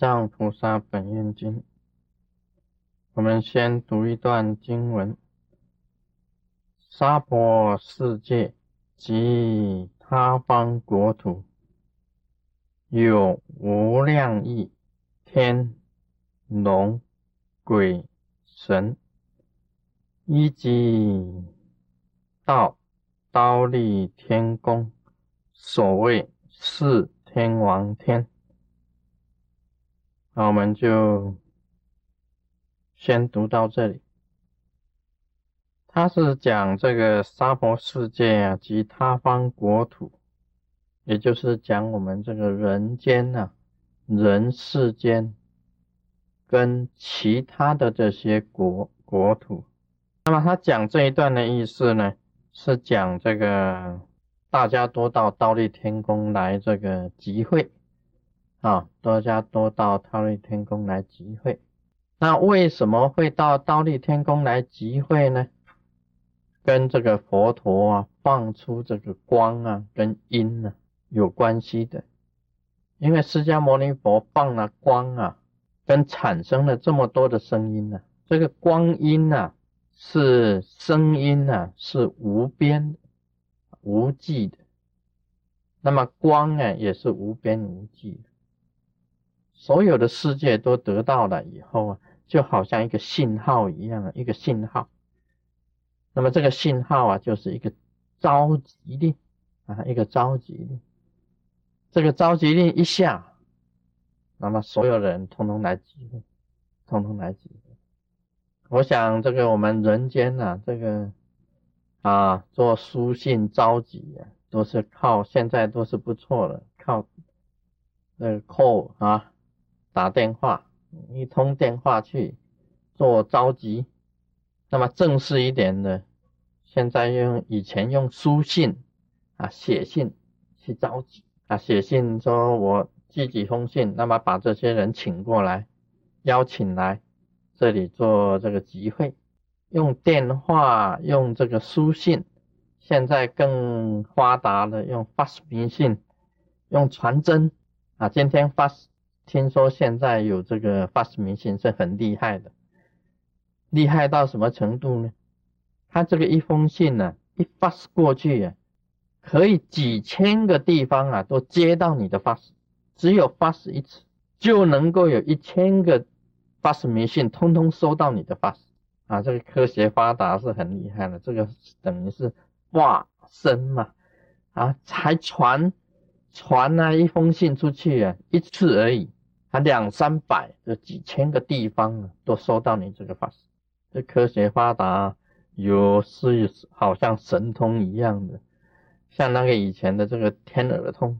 藏菩萨本愿经，我们先读一段经文：娑婆世界及他方国土，有无量亿天龙鬼神，一即到刀立天宫，所谓四天王天。那我们就先读到这里。他是讲这个娑婆世界啊及他方国土，也就是讲我们这个人间呐，人世间跟其他的这些国国土。那么他讲这一段的意思呢，是讲这个大家都到倒立天宫来这个集会。啊，大家都到倒立天宫来集会。那为什么会到倒立天宫来集会呢？跟这个佛陀啊放出这个光啊跟音呢有关系的。因为释迦牟尼佛放了光啊，跟产生了这么多的声音呢。这个光阴啊是声音啊是无边无际的，那么光啊也是无边无际的。所有的世界都得到了以后啊，就好像一个信号一样，一个信号。那么这个信号啊，就是一个召集令啊，一个召集令。这个召集令一下，那么所有人通通来集会，通通来集会。我想这个我们人间呐，这个啊做书信召集啊，都是靠现在都是不错的，靠那个 call 啊。打电话，一通电话去做召集，那么正式一点的，现在用以前用书信啊，写信去召集啊，写信说我寄几封信，那么把这些人请过来，邀请来这里做这个集会，用电话，用这个书信，现在更发达了，用发明信，用传真。啊，今天发。听说现在有这个发明信是很厉害的，厉害到什么程度呢？他这个一封信呢，一发过去呀，可以几千个地方啊都接到你的发，只有发一次就能够有一千个发明信通通收到你的发啊！这个科学发达是很厉害的，这个等于是化身嘛啊，才传传那一封信出去啊，一次而已。他两三百，这几千个地方啊，都收到你这个法师。这科学发达，有是好像神通一样的，像那个以前的这个天耳通，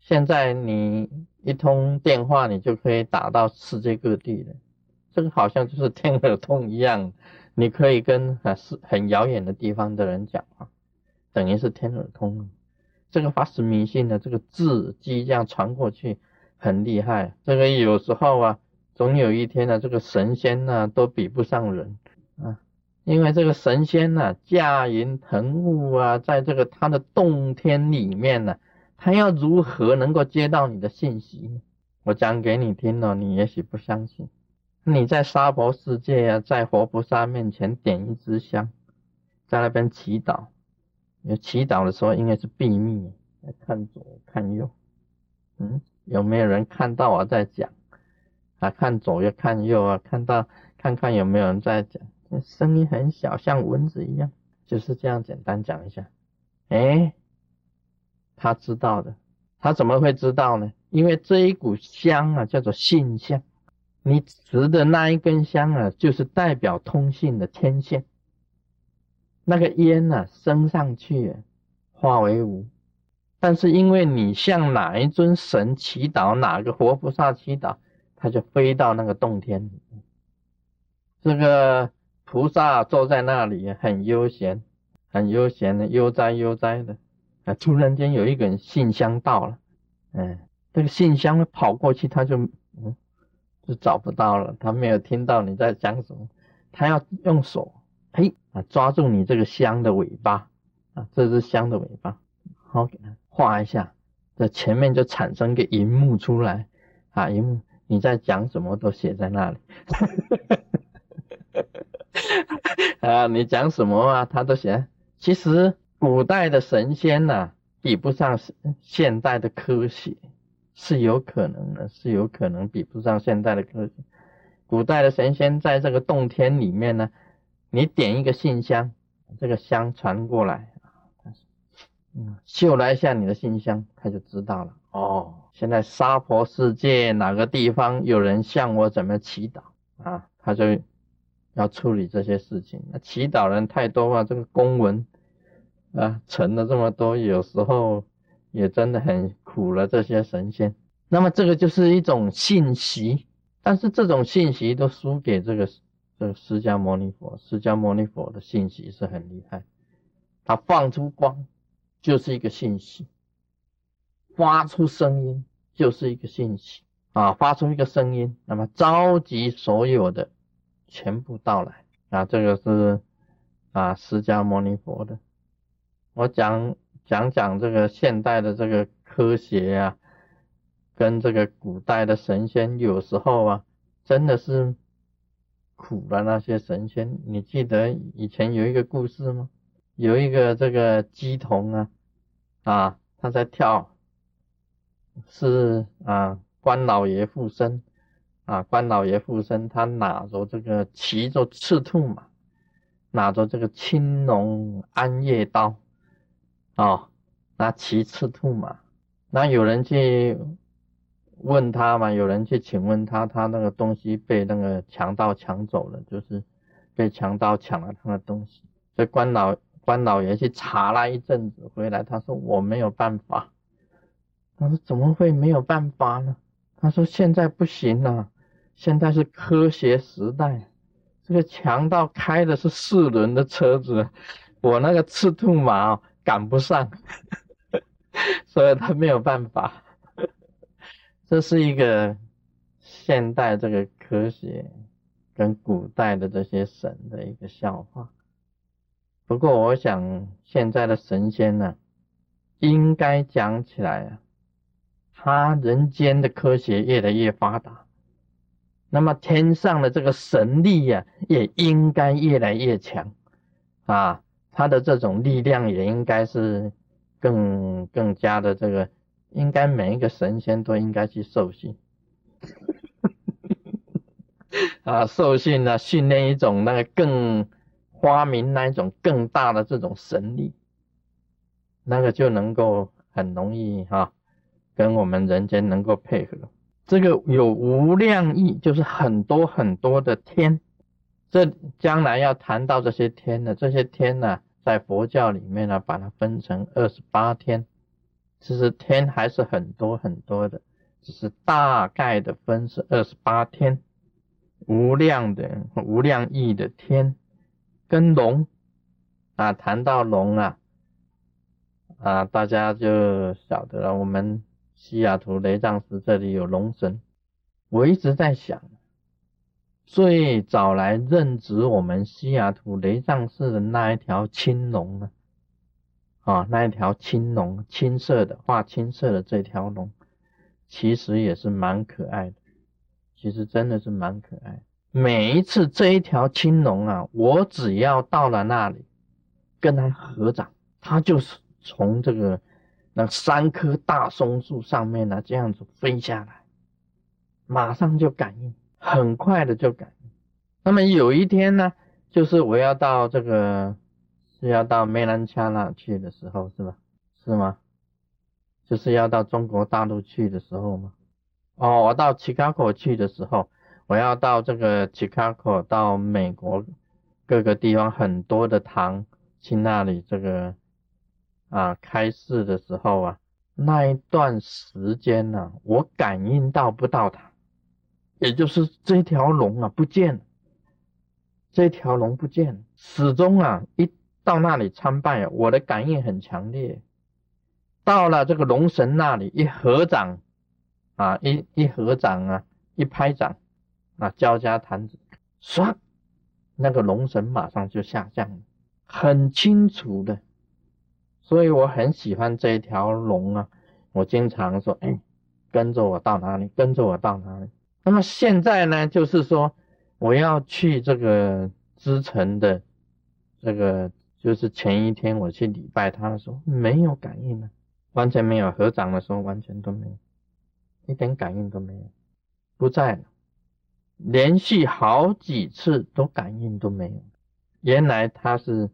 现在你一通电话，你就可以打到世界各地了。这个好像就是天耳通一样，你可以跟啊是很遥远的地方的人讲话，等于是天耳通。这个法师迷信的这个字迹这样传过去。很厉害，这个有时候啊，总有一天呢，这个神仙呢都比不上人啊，因为这个神仙呢驾云腾雾啊，在这个他的洞天里面呢，他要如何能够接到你的信息？我讲给你听了，你也许不相信。你在娑婆世界啊，在活菩萨面前点一支香，在那边祈祷，你祈祷的时候应该是闭密，看左看右，嗯。有没有人看到我在讲啊？看左又看右啊，看到看看有没有人在讲，声音很小，像蚊子一样，就是这样简单讲一下。哎，他知道的，他怎么会知道呢？因为这一股香啊，叫做信香，你持的那一根香啊，就是代表通信的天线。那个烟呢，升上去化为无。但是因为你向哪一尊神祈祷，哪个活菩萨祈祷，他就飞到那个洞天里。这个菩萨坐在那里很悠闲，很悠闲的悠哉悠哉的。啊，突然间有一个信箱到了，嗯，这个信箱跑过去，他就嗯就找不到了，他没有听到你在讲什么，他要用手嘿啊抓住你这个香的尾巴啊，这只香的尾巴，好给他。画一下，这前面就产生个荧幕出来，啊，荧幕你在讲什么都写在那里。啊，你讲什么啊？他都写。其实古代的神仙呐，比不上现代的科学，是有可能的，是有可能比不上现代的科学。古代的神仙在这个洞天里面呢，你点一个信箱，这个香传过来，秀来一下你的信箱，他就知道了。哦，现在娑婆世界哪个地方有人向我怎么祈祷啊？他就。要处理这些事情，那祈祷人太多啊，这个公文啊，成了这么多，有时候也真的很苦了这些神仙。那么这个就是一种信息，但是这种信息都输给这个这个释迦牟尼佛。释迦牟尼佛的信息是很厉害，他放出光就是一个信息，发出声音就是一个信息啊，发出一个声音，那么召集所有的。全部到来啊！这个是啊，释迦牟尼佛的。我讲讲讲这个现代的这个科学啊，跟这个古代的神仙，有时候啊，真的是苦了那些神仙。你记得以前有一个故事吗？有一个这个鸡童啊，啊，他在跳，是啊，关老爷附身。啊，关老爷附身，他拿着这个骑着赤兔马，拿着这个青龙安夜刀，啊，拿骑赤兔马。那有人去问他嘛？有人去请问他，他那个东西被那个强盗抢走了，就是被强盗抢了他的东西。所以关老关老爷去查了一阵子，回来他说我没有办法。他说怎么会没有办法呢？他说现在不行了。现在是科学时代，这个强盗开的是四轮的车子，我那个赤兔马赶不上，所以他没有办法。这是一个现代这个科学跟古代的这些神的一个笑话。不过我想现在的神仙呢，应该讲起来啊，他人间的科学越来越发达。那么天上的这个神力呀，也应该越来越强啊！他的这种力量也应该是更更加的这个，应该每一个神仙都应该去受训 啊，受训呢，训练一种那个更发明那一种更大的这种神力，那个就能够很容易哈，跟我们人间能够配合。这个有无量亿，就是很多很多的天。这将来要谈到这些天呢，这些天呢，在佛教里面呢，把它分成二十八天。其实天还是很多很多的，只是大概的分是二十八天。无量的无量亿的天，跟龙啊，谈到龙啊，啊，大家就晓得了。我们。西雅图雷藏寺这里有龙神，我一直在想，最早来任职我们西雅图雷藏寺的那一条青龙呢？啊，那一条青龙，青色的，画青色的这条龙，其实也是蛮可爱的，其实真的是蛮可爱。每一次这一条青龙啊，我只要到了那里，跟他合掌，他就是从这个。那三棵大松树上面呢，这样子飞下来，马上就感应，很快的就感应。那么有一天呢，就是我要到这个是要到梅兰恰那去的时候，是吧？是吗？就是要到中国大陆去的时候吗？哦，我到芝加哥去的时候，我要到这个 Chicago 到美国各个地方很多的堂去那里这个。啊，开市的时候啊，那一段时间呢，我感应到不到它，也就是这条龙啊不见，这条龙不见，始终啊一到那里参拜，我的感应很强烈，到了这个龙神那里一合掌啊，一一合掌啊，一拍掌啊，交加弹子，唰，那个龙神马上就下降了，很清楚的。所以我很喜欢这一条龙啊，我经常说，哎，跟着我到哪里，跟着我到哪里。那么现在呢，就是说我要去这个支城的这个，就是前一天我去礼拜他的时候，没有感应了，完全没有合掌的时候，完全都没有，一点感应都没有，不在了。连续好几次都感应都没有，原来他是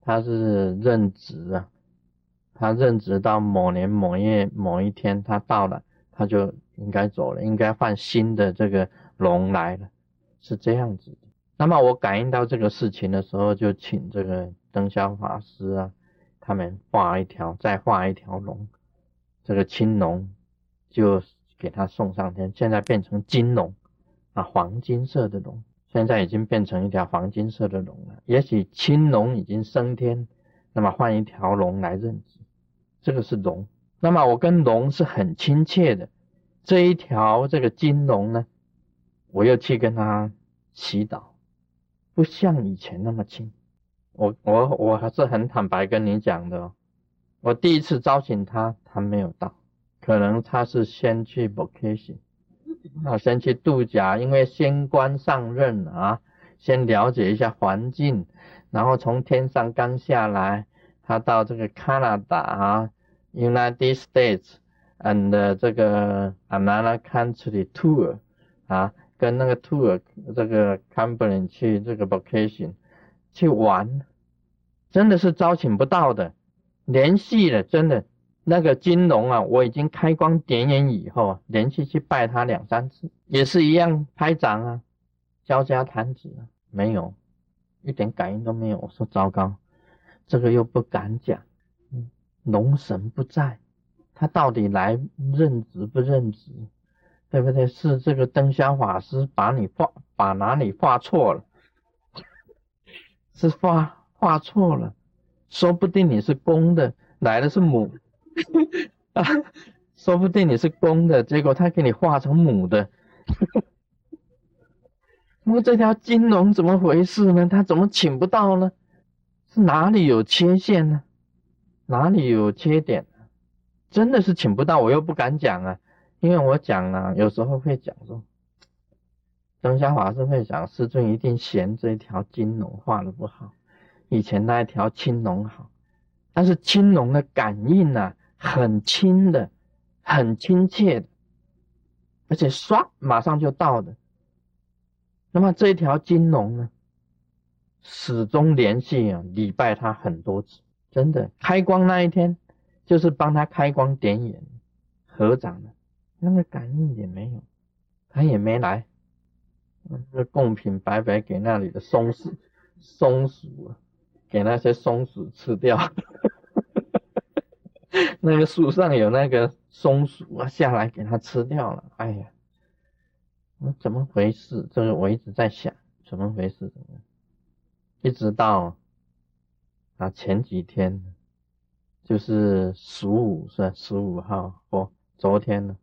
他是任职啊，他任职到某年某月某一天他到了，他就应该走了，应该换新的这个龙来了，是这样子的。那么我感应到这个事情的时候，就请这个灯香法师啊，他们画一条，再画一条龙，这个青龙就给他送上天，现在变成金龙。啊，黄金色的龙，现在已经变成一条黄金色的龙了。也许青龙已经升天，那么换一条龙来任职，这个是龙。那么我跟龙是很亲切的，这一条这个金龙呢，我又去跟他祈祷，不像以前那么亲。我我我还是很坦白跟你讲的，我第一次招请他，他没有到，可能他是先去 vacation。啊，先去度假，因为仙官上任啊，先了解一下环境，然后从天上刚下来，他到这个 Canada 啊，United States，and 这个 another country tour 啊，跟那个 tour 这个 company 去这个 vacation 去玩，真的是招请不到的，联系了，真的。那个金龙啊，我已经开光点眼以后啊，连续去拜他两三次，也是一样拍掌啊，交加弹指啊，没有一点感应都没有。我说糟糕，这个又不敢讲，龙神不在，他到底来任职不任职，对不对？是这个灯香法师把你画把哪里画错了，是画画错了，说不定你是公的，来的是母。啊，说不定你是公的，结果他给你画成母的。那么这条金龙怎么回事呢？他怎么请不到呢？是哪里有缺陷呢？哪里有缺点？真的是请不到，我又不敢讲啊，因为我讲啊，有时候会讲说，灯香法师会讲，师尊一定嫌这一条金龙画的不好，以前那一条青龙好，但是青龙的感应呢？很亲的，很亲切的，而且唰马上就到的。那么这一条金龙呢，始终联系啊，礼拜他很多次，真的开光那一天，就是帮他开光点眼合掌的，那个感应也没有，他也没来，那贡品白白给那里的松鼠，松鼠给那些松鼠吃掉。那个树上有那个松鼠啊，下来给它吃掉了。哎呀，我怎么回事？这个我一直在想，怎么回事？一直到啊前几天，就是十五是十五号或昨天呢，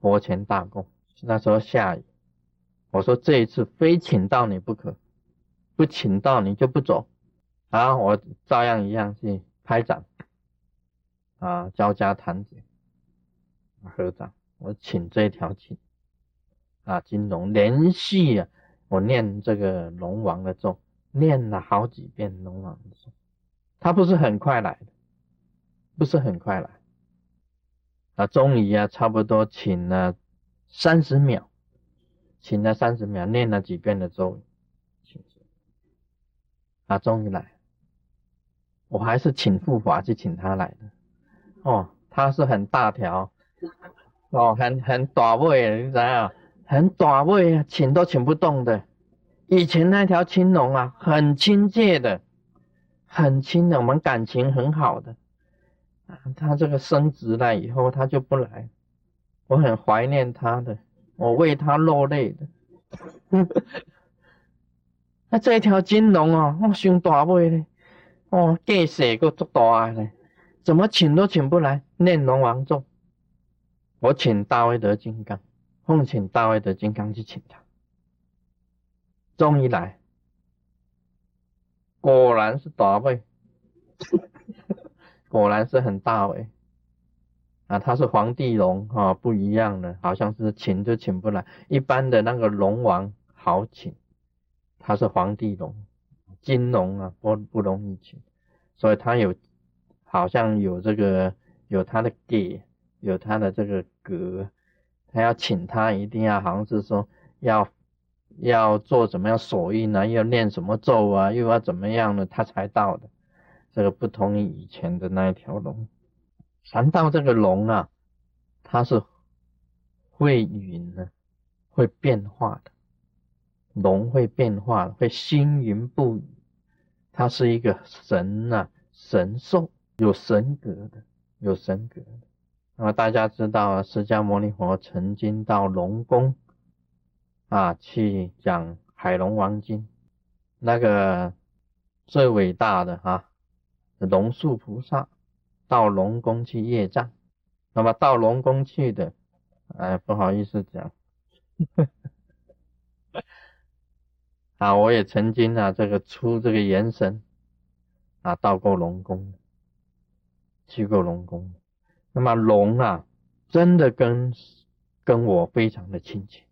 佛前大供，那时候下雨，我说这一次非请到你不可，不请到你就不走。啊，我照样一样去拍掌。啊，交加弹指，合掌，我请这条请啊金龙连续啊，我念这个龙王的咒，念了好几遍龙王的咒，他不是很快来的，不是很快来，啊，终于啊，差不多请了三十秒，请了三十秒，念了几遍的咒，啊，终于来，我还是请护法去请他来的。哦，它是很大条，哦，很很大尾，你知啊？很大尾啊，请都请不动的。以前那条青龙啊，很亲切的，很亲的，我们感情很好的。啊，它这个升职了以后，它就不来。我很怀念它的，我为它落泪的。那这一条金龙啊，我胸大尾嘞，哦，见色个足大嘞。怎么请都请不来，念龙王咒。我请大威德金刚，奉请大威德金刚去请他。终于来，果然是大位，果然是很大位。啊，他是皇帝龙啊，不一样的，好像是请就请不来。一般的那个龙王好请，他是皇帝龙，金龙啊不不容易请，所以他有好像有这个有他的给，有他的这个格，他要请他一定要好像是说要要做怎么样手印啊，要念什么咒啊，又要怎么样呢？他才到的，这个不同于以前的那一条龙。禅道这个龙啊，它是会云的，会变化的，龙会变化，会星云不语。它是一个神呐，神兽，有神格的，有神格的。那么大家知道，释迦牟尼佛曾经到龙宫啊去讲《海龙王经》，那个最伟大的哈龙树菩萨。到龙宫去业障，那么到龙宫去的，哎，不好意思讲，啊，我也曾经啊，这个出这个元神，啊，到过龙宫，去过龙宫，那么龙啊，真的跟跟我非常的亲切，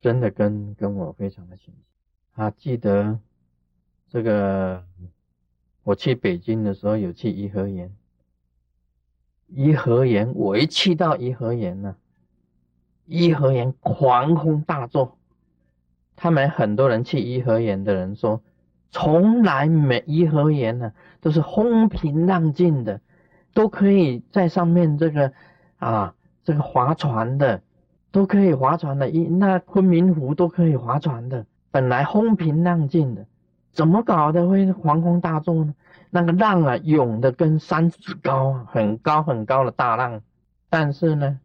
真的跟跟我非常的亲切，啊，记得这个我去北京的时候有去颐和园。颐和园，我一去到颐和园呢，颐和园狂风大作。他们很多人去颐和园的人说，从来没颐和园呢都是风平浪静的，都可以在上面这个啊这个划船的，都可以划船的。一那昆明湖都可以划船的，本来风平浪静的，怎么搞的会狂风大作呢？那个浪啊，涌的跟山子高，很高很高的大浪。但是呢，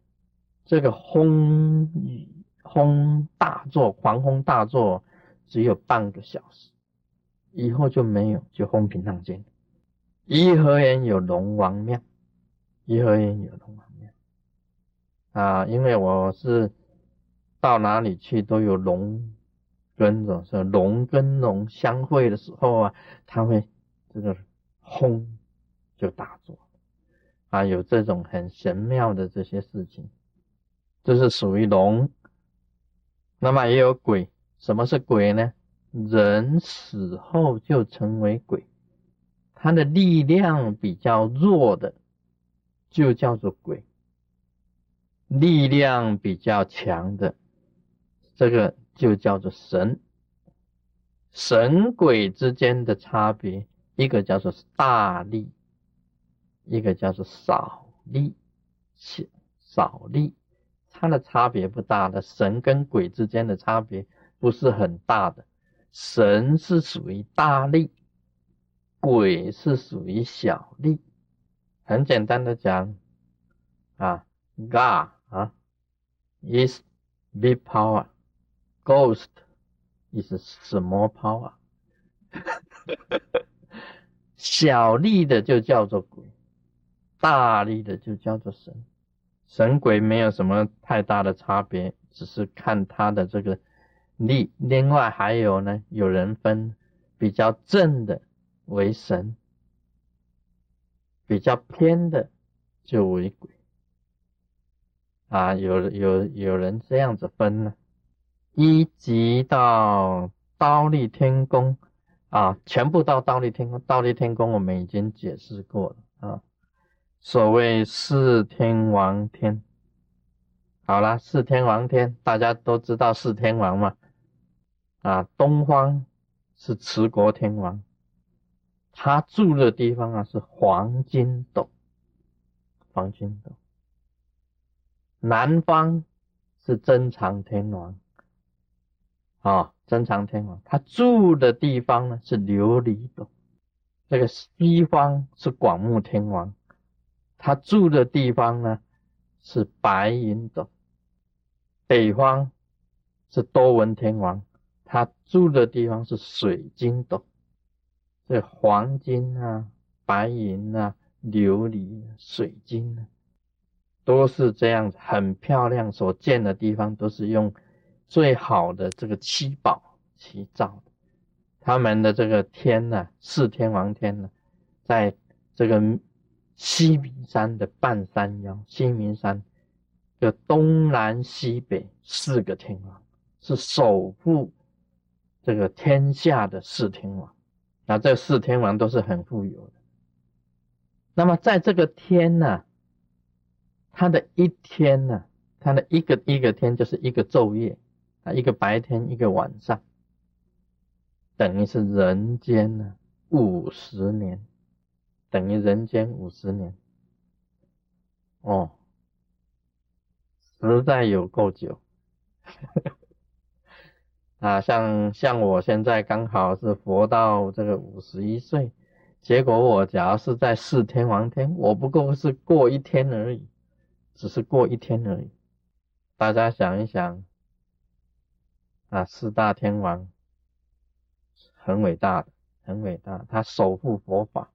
这个风雨风大作，狂风大作，只有半个小时，以后就没有，就风平浪静。颐和园有龙王庙，颐和园有龙王庙啊，因为我是到哪里去都有龙跟着，是龙跟龙相会的时候啊，他会这个。轰，就大作啊！有这种很神妙的这些事情，这是属于龙。那么也有鬼，什么是鬼呢？人死后就成为鬼，他的力量比较弱的就叫做鬼，力量比较强的这个就叫做神。神鬼之间的差别。一个叫做大力，一个叫做少力，少少力，它的差别不大的。神跟鬼之间的差别不是很大的，神是属于大力，鬼是属于小力。很简单的讲，啊，God 啊，is big power，Ghost is small power。小力的就叫做鬼，大力的就叫做神。神鬼没有什么太大的差别，只是看他的这个力。另外还有呢，有人分比较正的为神，比较偏的就为鬼。啊，有有有人这样子分呢，一级到刀立天宫。啊，全部到刀立天宫，刀立天宫我们已经解释过了啊。所谓四天王天，好了，四天王天大家都知道四天王嘛。啊，东方是持国天王，他住的地方啊是黄金斗，黄金斗。南方是真长天王，啊。真长天王，他住的地方呢是琉璃斗；这个西方是广目天王，他住的地方呢是白银斗；北方是多闻天王，他住的地方是水晶洞。这黄金啊、白银啊、琉璃、水晶啊，都是这样子，很漂亮。所建的地方都是用。最好的这个七宝七造的，他们的这个天呢，四天王天呢，在这个西明山的半山腰，西明山的东南西北四个天王，是守护这个天下的四天王。那这四天王都是很富有的。那么在这个天呢，它的一天呢，它的一个一个天就是一个昼夜啊，一个白天，一个晚上，等于是人间呢五十年，等于人间五十年。哦，实在有够久。啊，像像我现在刚好是活到这个五十一岁，结果我假如是在四天王天，我不过是过一天而已，只是过一天而已。大家想一想，啊，四大天王很伟大的，很伟大，他守护佛法。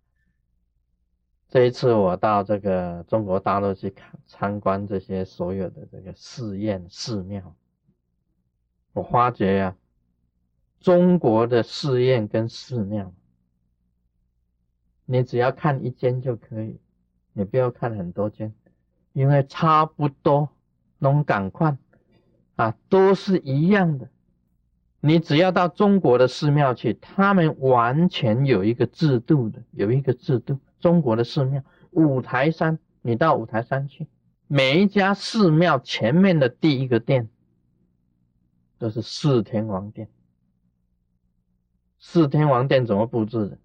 这一次我到这个中国大陆去看参观这些所有的这个寺院寺庙。我发觉呀，中国的寺院跟寺庙，你只要看一间就可以，你不要看很多间，因为差不多，弄赶快啊，都是一样的。你只要到中国的寺庙去，他们完全有一个制度的，有一个制度。中国的寺庙，五台山，你到五台山去，每一家寺庙前面的第一个殿。这是四天王殿。四天王殿怎么布置的？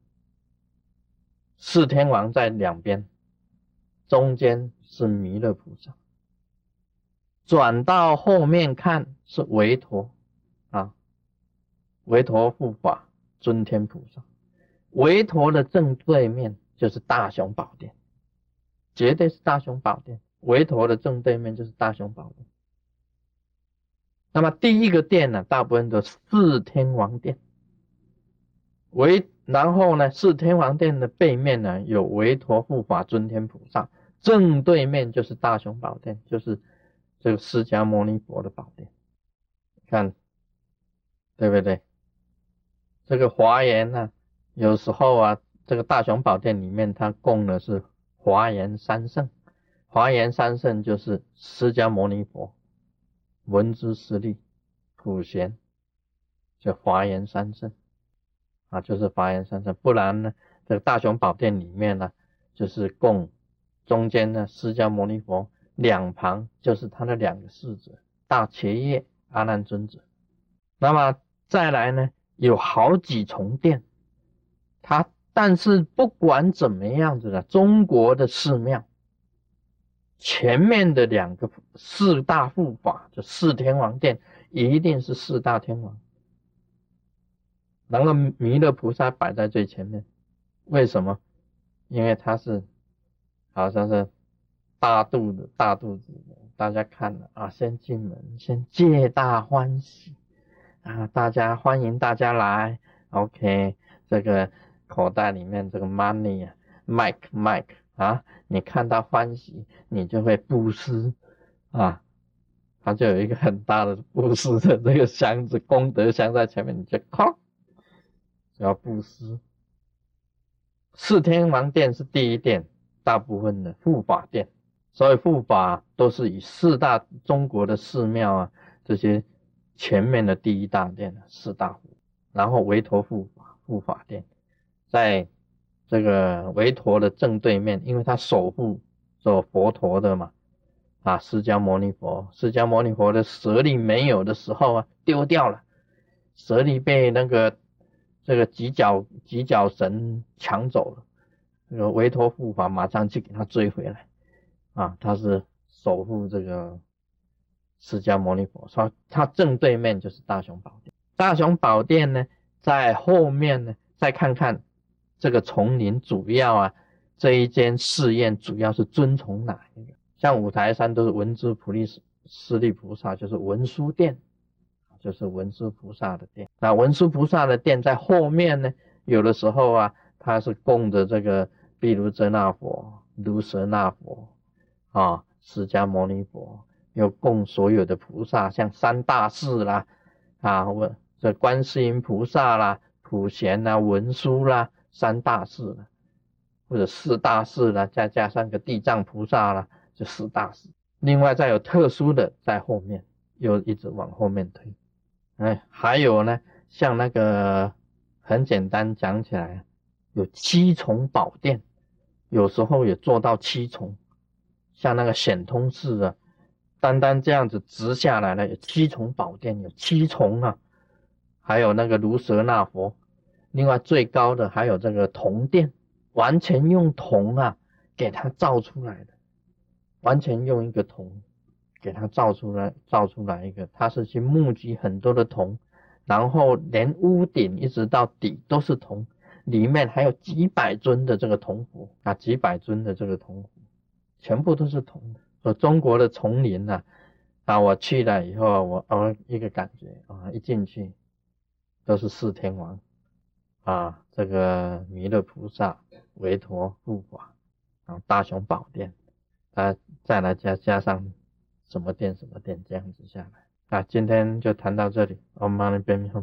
四天王在两边，中间是弥勒菩萨。转到后面看是韦陀啊，韦陀护法尊天菩萨。韦陀的正对面就是大雄宝殿，绝对是大雄宝殿。韦陀的正对面就是大雄宝殿。那么第一个殿呢，大部分都是四天王殿，为然后呢，四天王殿的背面呢有韦陀护法尊天菩萨，正对面就是大雄宝殿，就是这个释迦牟尼佛的宝殿，看对不对？这个华严呢，有时候啊，这个大雄宝殿里面它供的是华严三圣，华严三圣就是释迦牟尼佛。文殊师利、普贤，就华严三圣啊，就是华严三圣。不然呢，这个大雄宝殿里面呢，就是供中间呢释迦牟尼佛，两旁就是他的两个侍者大伽叶、阿难尊者。那么再来呢，有好几重殿，他但是不管怎么样子的，中国的寺庙。前面的两个四大护法，就四天王殿，一定是四大天王。然后弥勒菩萨摆在最前面，为什么？因为他是好像是大肚子大肚子的，大家看了啊，先进门，先皆大欢喜啊，大家欢迎大家来，OK，这个口袋里面这个 money 啊，Mike Mike。啊，你看到欢喜，你就会布施啊，他就有一个很大的布施的这个箱子，功德箱在前面，你就靠，要布施。四天王殿是第一殿，大部分的护法殿，所以护法都是以四大中国的寺庙啊，这些前面的第一大殿四大护，然后韦陀护法护法殿在。这个韦陀的正对面，因为他守护做佛陀的嘛，啊，释迦牟尼佛，释迦牟尼佛的舍利没有的时候啊，丢掉了，舍利被那个这个几角几角神抢走了，那个韦陀护法马上去给他追回来，啊，他是守护这个释迦牟尼佛，说他正对面就是大雄宝殿，大雄宝殿呢在后面呢，再看看。这个丛林主要啊，这一间寺院主要是遵从哪一个？像五台山都是文殊菩利师利菩萨，就是文殊殿，就是文殊菩萨的殿。那文殊菩萨的殿在后面呢，有的时候啊，它是供着这个毗卢遮那佛、卢舍那佛啊、释迦牟尼佛，又供所有的菩萨，像三大士啦啊，我这观世音菩萨啦、普贤啦、文殊啦。三大士了，或者四大士了，再加上个地藏菩萨了，就四大士。另外再有特殊的在后面，又一直往后面推。哎，还有呢，像那个很简单讲起来，有七重宝殿，有时候也做到七重，像那个显通寺啊，单单这样子直下来了，有七重宝殿，有七重啊。还有那个卢舍那佛，另外最高的还有这个铜殿，完全用铜啊给它造出来的，完全用一个铜给它造出来，造出来一个，它是去募集很多的铜，然后连屋顶一直到底都是铜，里面还有几百尊的这个铜佛啊，几百尊的这个铜佛，全部都是铜。说中国的丛林呐，啊，我去了以后，我我一个感觉啊，一进去。都是四天王啊，这个弥勒菩萨、韦陀、护法，啊大雄宝殿，啊，再来加加上什么殿什么殿这样子下来啊，今天就谈到这里，我们马上变后。